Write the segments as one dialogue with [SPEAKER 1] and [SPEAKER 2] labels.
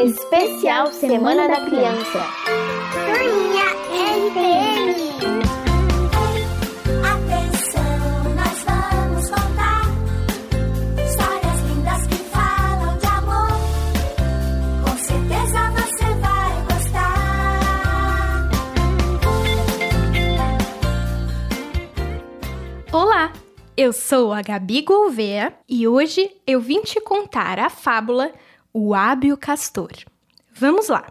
[SPEAKER 1] Especial Semana da Criança.
[SPEAKER 2] Turminha.
[SPEAKER 3] Atenção, nós vamos contar histórias lindas que falam de amor. Com certeza você vai gostar.
[SPEAKER 4] Olá, eu sou a Gabi Gouveia e hoje eu vim te contar a fábula O Hábil Castor. Vamos lá!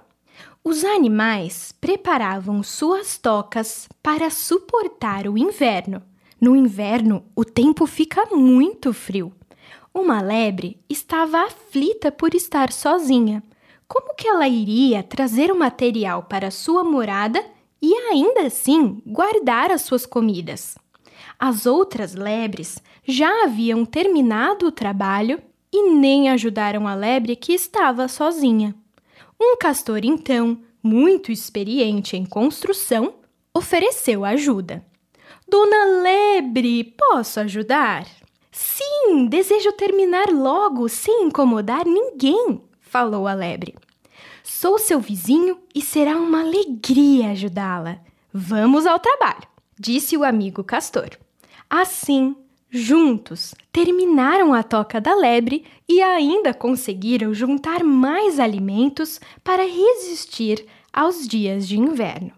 [SPEAKER 4] Os animais preparavam suas tocas para suportar o inverno. No inverno, o tempo fica muito frio. Uma lebre estava aflita por estar sozinha. Como que ela iria trazer o material para sua morada e ainda assim guardar as suas comidas? As outras lebres já haviam terminado o trabalho e nem ajudaram a lebre que estava sozinha. Um castor, então, muito experiente em construção, ofereceu ajuda. Dona Lebre, posso ajudar? Sim, desejo terminar logo sem incomodar ninguém, falou a lebre. Sou seu vizinho e será uma alegria ajudá-la. Vamos ao trabalho, disse o amigo castor. Assim, juntos, terminaram a toca da lebre e ainda conseguiram juntar mais alimentos para resistir aos dias de inverno.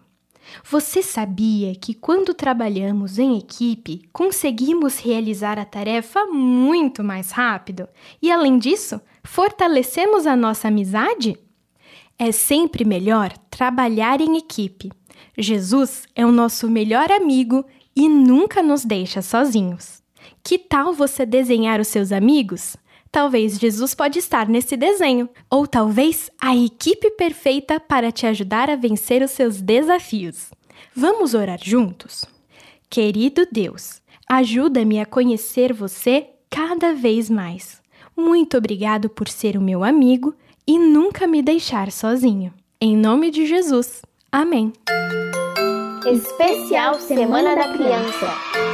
[SPEAKER 4] Você sabia que quando trabalhamos em equipe, conseguimos realizar a tarefa muito mais rápido? E além disso, fortalecemos a nossa amizade? É sempre melhor trabalhar em equipe. Jesus é o nosso melhor amigo e nunca nos deixa sozinhos. Que tal você desenhar os seus amigos? Talvez Jesus pode estar nesse desenho, ou talvez a equipe perfeita para te ajudar a vencer os seus desafios. Vamos orar juntos? Querido Deus, ajuda-me a conhecer você cada vez mais. Muito obrigado por ser o meu amigo e nunca me deixar sozinho. Em nome de Jesus. Amém.
[SPEAKER 1] Especial Semana da Criança.